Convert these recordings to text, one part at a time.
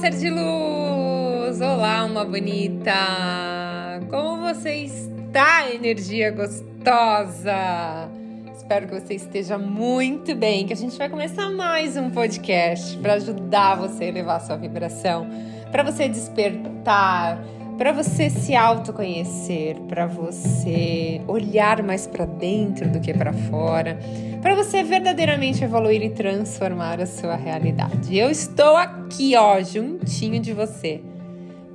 ser de luz! Olá, uma bonita! Como você está, energia gostosa? Espero que você esteja muito bem, que a gente vai começar mais um podcast para ajudar você a elevar sua vibração, para você despertar, para você se autoconhecer, para você olhar mais para dentro do que para fora, para você verdadeiramente evoluir e transformar a sua realidade. Eu estou aqui, ó, juntinho de você,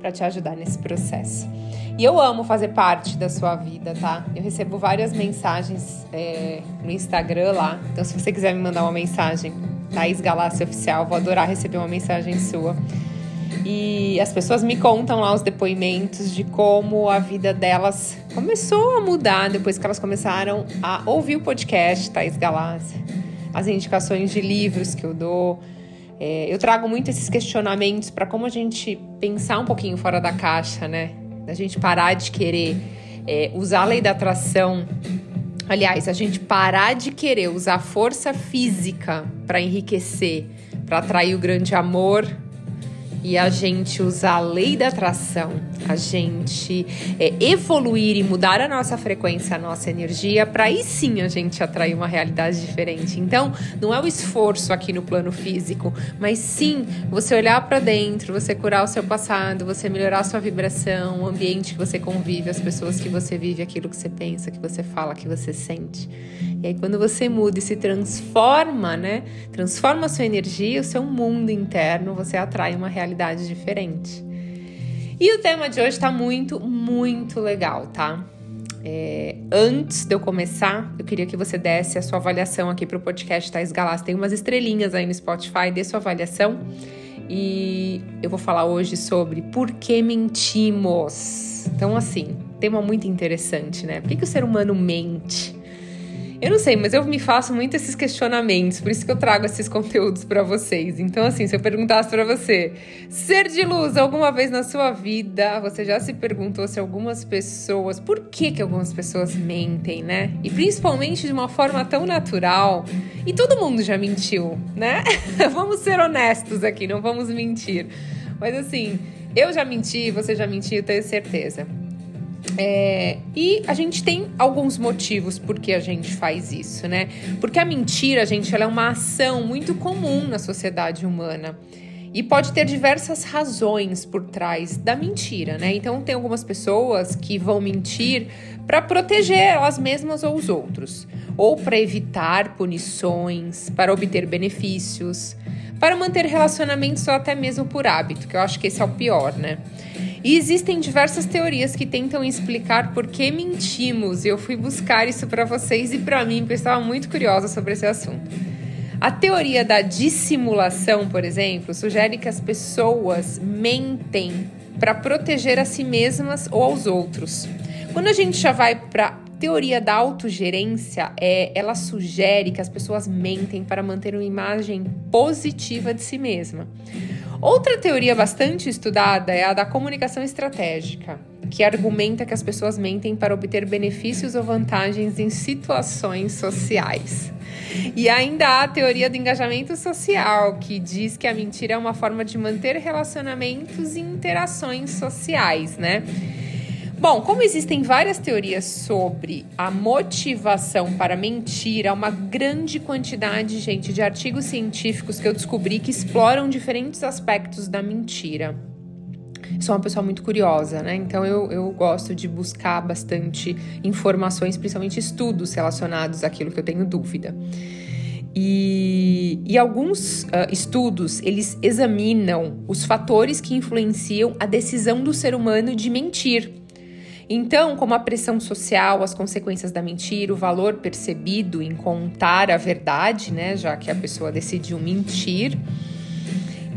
para te ajudar nesse processo. E eu amo fazer parte da sua vida, tá? Eu recebo várias mensagens é, no Instagram lá. Então, se você quiser me mandar uma mensagem, Thaís Galácia Oficial, vou adorar receber uma mensagem sua. E as pessoas me contam lá os depoimentos de como a vida delas começou a mudar depois que elas começaram a ouvir o podcast Thais Galácia, as indicações de livros que eu dou. É, eu trago muito esses questionamentos para como a gente pensar um pouquinho fora da caixa, né? Da gente parar de querer é, usar a lei da atração. Aliás, a gente parar de querer usar força física para enriquecer, para atrair o grande amor e a gente usar a lei da atração, a gente é, evoluir e mudar a nossa frequência, a nossa energia, para aí sim a gente atrair uma realidade diferente. Então, não é o esforço aqui no plano físico, mas sim você olhar para dentro, você curar o seu passado, você melhorar a sua vibração, o ambiente que você convive, as pessoas que você vive, aquilo que você pensa, que você fala, que você sente. E aí, quando você muda e se transforma, né? Transforma a sua energia, o seu mundo interno, você atrai uma realidade diferente. E o tema de hoje está muito, muito legal, tá? É, antes de eu começar, eu queria que você desse a sua avaliação aqui para o podcast Tais Galas. Tem umas estrelinhas aí no Spotify, dê sua avaliação. E eu vou falar hoje sobre por que mentimos. Então, assim, tema muito interessante, né? Por que, que o ser humano mente? Eu não sei, mas eu me faço muito esses questionamentos, por isso que eu trago esses conteúdos para vocês. Então, assim, se eu perguntasse para você, ser de luz alguma vez na sua vida, você já se perguntou se algumas pessoas, por que que algumas pessoas mentem, né? E principalmente de uma forma tão natural. E todo mundo já mentiu, né? vamos ser honestos aqui, não vamos mentir. Mas assim, eu já menti, você já mentiu, tenho certeza. É, e a gente tem alguns motivos por que a gente faz isso, né? Porque a mentira, gente, ela é uma ação muito comum na sociedade humana. E pode ter diversas razões por trás da mentira, né? Então, tem algumas pessoas que vão mentir para proteger elas mesmas ou os outros, ou para evitar punições, para obter benefícios, para manter relacionamentos ou até mesmo por hábito, que eu acho que esse é o pior, né? E existem diversas teorias que tentam explicar por que mentimos, eu fui buscar isso para vocês e para mim, porque eu estava muito curiosa sobre esse assunto. A teoria da dissimulação, por exemplo, sugere que as pessoas mentem para proteger a si mesmas ou aos outros. Quando a gente já vai para teoria da autogerência, é, ela sugere que as pessoas mentem para manter uma imagem positiva de si mesma. Outra teoria bastante estudada é a da comunicação estratégica, que argumenta que as pessoas mentem para obter benefícios ou vantagens em situações sociais. E ainda há a teoria do engajamento social, que diz que a mentira é uma forma de manter relacionamentos e interações sociais, né? Bom, como existem várias teorias sobre a motivação para mentir, há uma grande quantidade, gente, de artigos científicos que eu descobri que exploram diferentes aspectos da mentira. Sou uma pessoa muito curiosa, né? Então eu, eu gosto de buscar bastante informações, principalmente estudos relacionados àquilo que eu tenho dúvida. E, e, alguns uh, estudos eles examinam os fatores que influenciam a decisão do ser humano de mentir. Então, como a pressão social, as consequências da mentira, o valor percebido em contar a verdade, né, já que a pessoa decidiu mentir.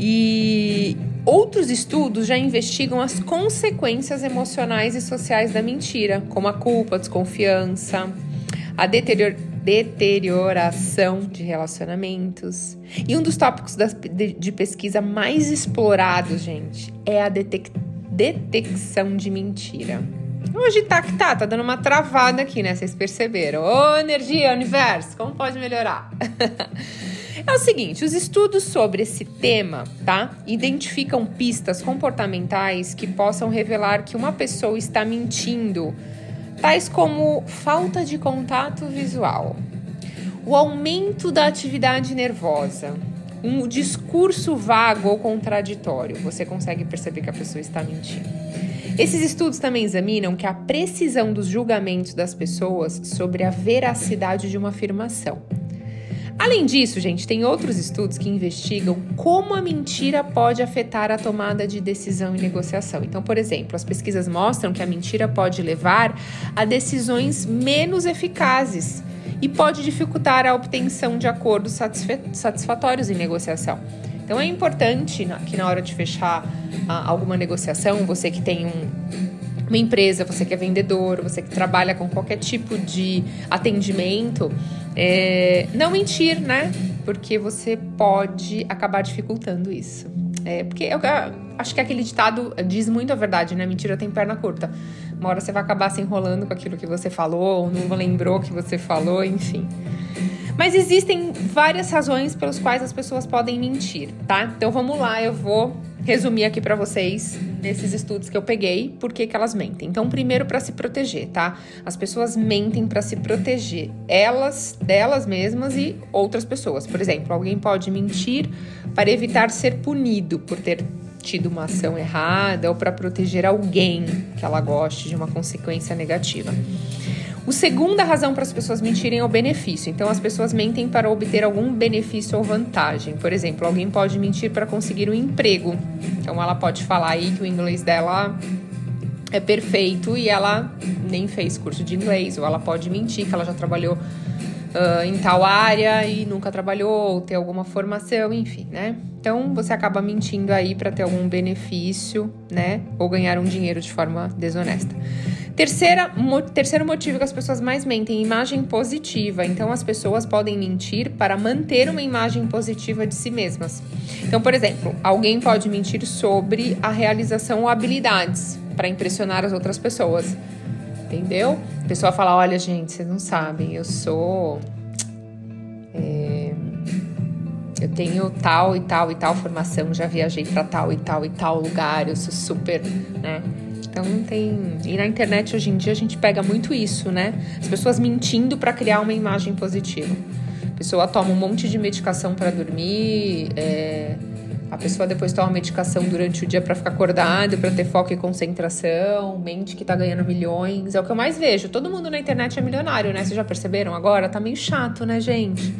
E outros estudos já investigam as consequências emocionais e sociais da mentira, como a culpa, a desconfiança, a deterior deterioração de relacionamentos. E um dos tópicos das, de, de, pesquisa mais explorados, gente, é a detec detecção de mentira. Hoje tá que tá, tá dando uma travada aqui, né? Vocês perceberam. Ô, energia, universo, como pode melhorar? É o seguinte, os estudos sobre esse tema, tá? Identificam pistas comportamentais que possam revelar que uma pessoa está mentindo, tais como falta de contato visual, o aumento da atividade nervosa, um discurso vago ou contraditório. Você consegue perceber que a pessoa está mentindo. Esses estudos também examinam que a precisão dos julgamentos das pessoas sobre a veracidade de uma afirmação. Além disso, gente, tem outros estudos que investigam como a mentira pode afetar a tomada de decisão e negociação. Então, por exemplo, as pesquisas mostram que a mentira pode levar a decisões menos eficazes e pode dificultar a obtenção de acordos satisfatórios em negociação. Então, é importante que na hora de fechar alguma negociação, você que tem um, uma empresa, você que é vendedor, você que trabalha com qualquer tipo de atendimento, é, não mentir, né? Porque você pode acabar dificultando isso. É, porque eu, eu acho que aquele ditado diz muito a verdade, né? Mentira tem perna curta. Uma hora você vai acabar se enrolando com aquilo que você falou, ou não lembrou que você falou, enfim. Mas existem várias razões pelas quais as pessoas podem mentir, tá? Então vamos lá, eu vou resumir aqui para vocês nesses estudos que eu peguei por que, que elas mentem. Então, primeiro para se proteger, tá? As pessoas mentem para se proteger, elas, delas mesmas e outras pessoas. Por exemplo, alguém pode mentir para evitar ser punido por ter tido uma ação errada ou para proteger alguém que ela goste de uma consequência negativa. O segunda razão para as pessoas mentirem é o benefício. Então, as pessoas mentem para obter algum benefício ou vantagem. Por exemplo, alguém pode mentir para conseguir um emprego. Então, ela pode falar aí que o inglês dela é perfeito e ela nem fez curso de inglês. Ou ela pode mentir que ela já trabalhou uh, em tal área e nunca trabalhou, ou ter alguma formação, enfim, né? Então, você acaba mentindo aí para ter algum benefício, né? Ou ganhar um dinheiro de forma desonesta. Terceira, mo, terceiro motivo que as pessoas mais mentem, imagem positiva. Então, as pessoas podem mentir para manter uma imagem positiva de si mesmas. Então, por exemplo, alguém pode mentir sobre a realização ou habilidades para impressionar as outras pessoas. Entendeu? A pessoa fala: olha, gente, vocês não sabem, eu sou. É, eu tenho tal e tal e tal formação, já viajei para tal e tal e tal lugar, eu sou super, né? Então tem. E na internet hoje em dia a gente pega muito isso, né? As pessoas mentindo para criar uma imagem positiva. A pessoa toma um monte de medicação para dormir, é... a pessoa depois toma medicação durante o dia para ficar acordada, para ter foco e concentração, mente que tá ganhando milhões. É o que eu mais vejo. Todo mundo na internet é milionário, né? Vocês já perceberam agora? Tá meio chato, né, gente?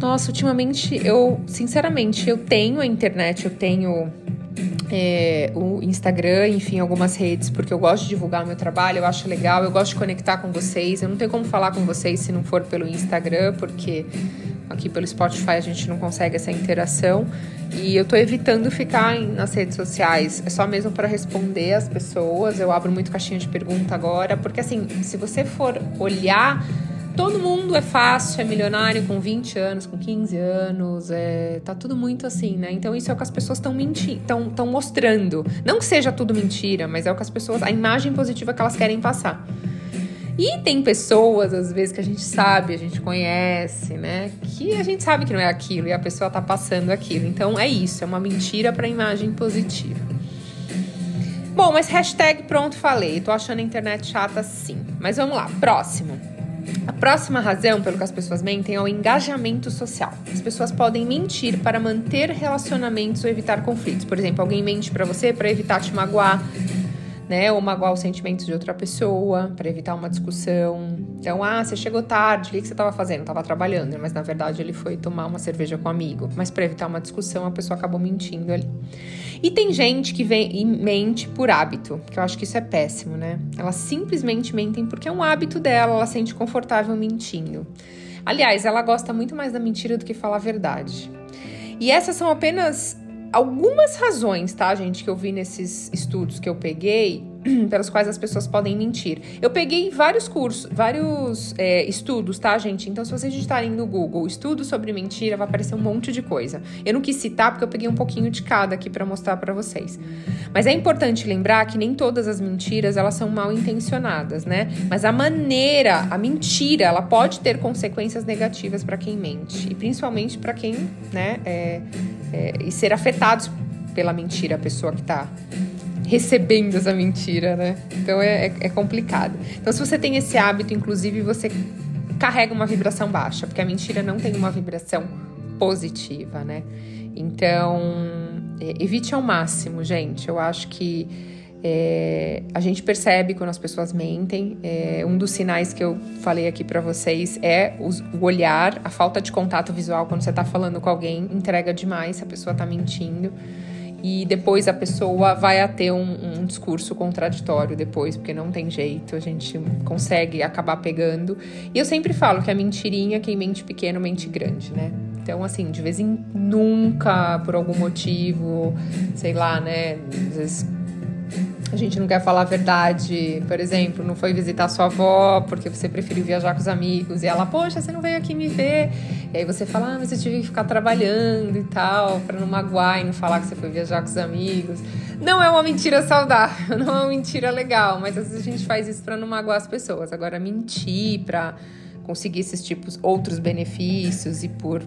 Nossa, ultimamente eu, sinceramente, eu tenho a internet, eu tenho é, o Instagram, enfim, algumas redes, porque eu gosto de divulgar o meu trabalho, eu acho legal, eu gosto de conectar com vocês. Eu não tenho como falar com vocês se não for pelo Instagram, porque aqui pelo Spotify a gente não consegue essa interação. E eu tô evitando ficar nas redes sociais, é só mesmo para responder as pessoas. Eu abro muito caixinha de pergunta agora, porque assim, se você for olhar todo mundo é fácil, é milionário com 20 anos, com 15 anos, é, tá tudo muito assim, né? Então isso é o que as pessoas estão mentindo, estão mostrando. Não que seja tudo mentira, mas é o que as pessoas, a imagem positiva que elas querem passar. E tem pessoas, às vezes, que a gente sabe, a gente conhece, né? Que a gente sabe que não é aquilo e a pessoa tá passando aquilo. Então é isso, é uma mentira para imagem positiva. Bom, mas hashtag pronto, falei. Tô achando a internet chata sim. Mas vamos lá, próximo. A próxima razão pelo que as pessoas mentem é o engajamento social. As pessoas podem mentir para manter relacionamentos ou evitar conflitos. Por exemplo, alguém mente para você para evitar te magoar, né? Ou magoar os sentimentos de outra pessoa, para evitar uma discussão. Então, ah, você chegou tarde, o que você estava fazendo? Estava trabalhando, mas na verdade ele foi tomar uma cerveja com um amigo. Mas para evitar uma discussão, a pessoa acabou mentindo ali. E tem gente que vem e mente por hábito, que eu acho que isso é péssimo, né? Elas simplesmente mentem porque é um hábito dela, ela sente confortável mentindo. Aliás, ela gosta muito mais da mentira do que falar a verdade. E essas são apenas algumas razões, tá, gente, que eu vi nesses estudos que eu peguei pelos quais as pessoas podem mentir. Eu peguei vários cursos, vários é, estudos, tá, gente? Então, se vocês digitarem no Google estudo sobre mentira, vai aparecer um monte de coisa. Eu não quis citar porque eu peguei um pouquinho de cada aqui para mostrar para vocês. Mas é importante lembrar que nem todas as mentiras elas são mal intencionadas, né? Mas a maneira, a mentira, ela pode ter consequências negativas para quem mente e principalmente para quem, né, é, é, e ser afetados pela mentira a pessoa que está recebendo essa mentira, né? Então é, é, é, complicado. Então, se você tem esse hábito, inclusive, você carrega uma vibração baixa, porque a mentira não tem uma vibração positiva, né? Então, é, evite ao máximo, gente. Eu acho que é, a gente percebe quando as pessoas mentem. É, um dos sinais que eu falei aqui para vocês é o olhar, a falta de contato visual quando você tá falando com alguém entrega demais se a pessoa tá mentindo e depois a pessoa vai a ter um, um, discurso contraditório depois, porque não tem jeito, a gente consegue acabar pegando. E eu sempre falo que a mentirinha, quem mente pequeno, mente grande, né? Então, assim, de vez em nunca, por algum motivo, sei lá, né? Às vezes a gente não quer falar a verdade, por exemplo, não foi visitar sua avó porque você preferiu viajar com os amigos e ela, poxa, você não veio aqui me ver. E aí você fala, ah, mas eu tive que ficar trabalhando e tal, para não magoar e não falar que você foi viajar com os amigos. Não é uma mentira saudável, não é uma mentira legal, mas às vezes a gente faz isso para não magoar as pessoas. Agora, mentir para conseguir esses tipos, outros benefícios e por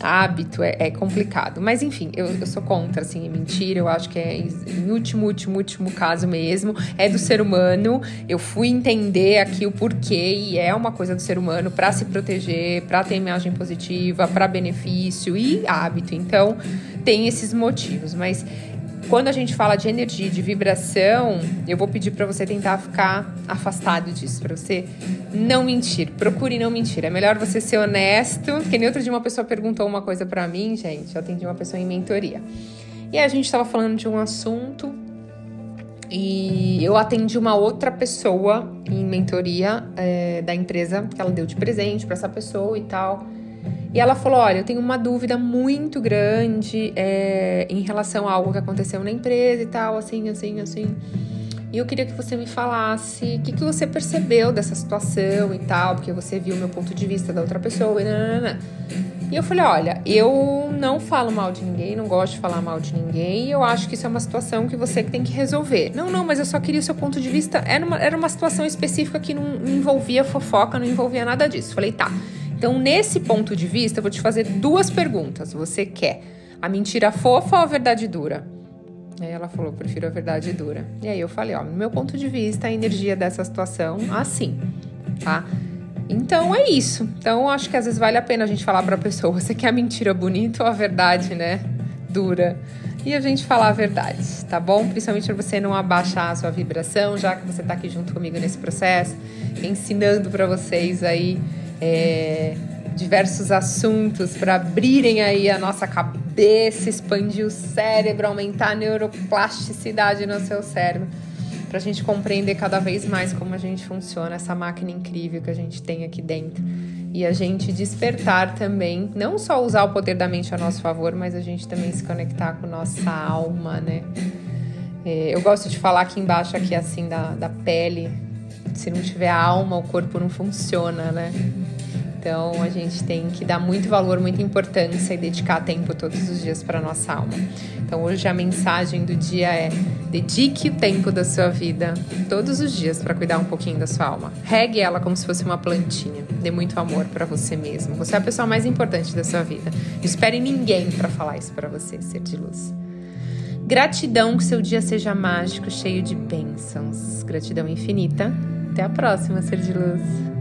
hábito é, é, complicado. Mas enfim, eu, eu sou contra, assim, mentira. Eu acho que é, em último, último, último caso mesmo, é do ser humano. Eu fui entender aqui o porquê e é uma coisa do ser humano para se proteger, para ter imagem positiva, para benefício e hábito. Então, tem esses motivos. Mas quando a gente fala de energia, de vibração, eu vou pedir para você tentar ficar afastado disso, para você não mentir. Procure não mentir. É melhor você ser honesto. Que nem outro dia uma pessoa perguntou uma coisa para mim, gente. Eu atendi uma pessoa em mentoria. E a gente estava falando de um assunto e eu atendi uma outra pessoa em mentoria é, da empresa que ela deu de presente para essa pessoa e tal. E ela falou: Olha, eu tenho uma dúvida muito grande é, em relação a algo que aconteceu na empresa e tal, assim, assim, assim. E eu queria que você me falasse o que, que você percebeu dessa situação e tal, porque você viu o meu ponto de vista da outra pessoa e nanana. E eu falei: Olha, eu não falo mal de ninguém, não gosto de falar mal de ninguém, e eu acho que isso é uma situação que você tem que resolver. Não, não, mas eu só queria o seu ponto de vista. Era uma, era uma situação específica que não envolvia fofoca, não envolvia nada disso. Falei: Tá. Então, nesse ponto de vista, eu vou te fazer duas perguntas. Você quer a mentira fofa ou a verdade dura? Aí ela falou, prefiro a verdade dura. E aí eu falei, ó, no meu ponto de vista, a energia dessa situação, assim, tá? Então é isso. Então acho que às vezes vale a pena a gente falar para a pessoa, você quer a mentira bonita ou a verdade, né, dura? E a gente falar a verdade, tá bom? Principalmente para você não abaixar a sua vibração, já que você está aqui junto comigo nesse processo, ensinando para vocês aí é, diversos assuntos para abrirem aí a nossa cabeça, expandir o cérebro, aumentar a neuroplasticidade no seu cérebro, para a gente compreender cada vez mais como a gente funciona, essa máquina incrível que a gente tem aqui dentro. E a gente despertar também, não só usar o poder da mente a nosso favor, mas a gente também se conectar com nossa alma, né? É, eu gosto de falar aqui embaixo, aqui assim, da, da pele. Se não tiver alma, o corpo não funciona, né? Então a gente tem que dar muito valor, muita importância e dedicar tempo todos os dias para nossa alma. Então hoje a mensagem do dia é: dedique o tempo da sua vida todos os dias para cuidar um pouquinho da sua alma. Regue ela como se fosse uma plantinha. Dê muito amor para você mesmo. Você é a pessoa mais importante da sua vida. Não espere ninguém para falar isso para você, ser de luz. Gratidão que seu dia seja mágico, cheio de bênçãos. Gratidão infinita. Até a próxima, ser de luz.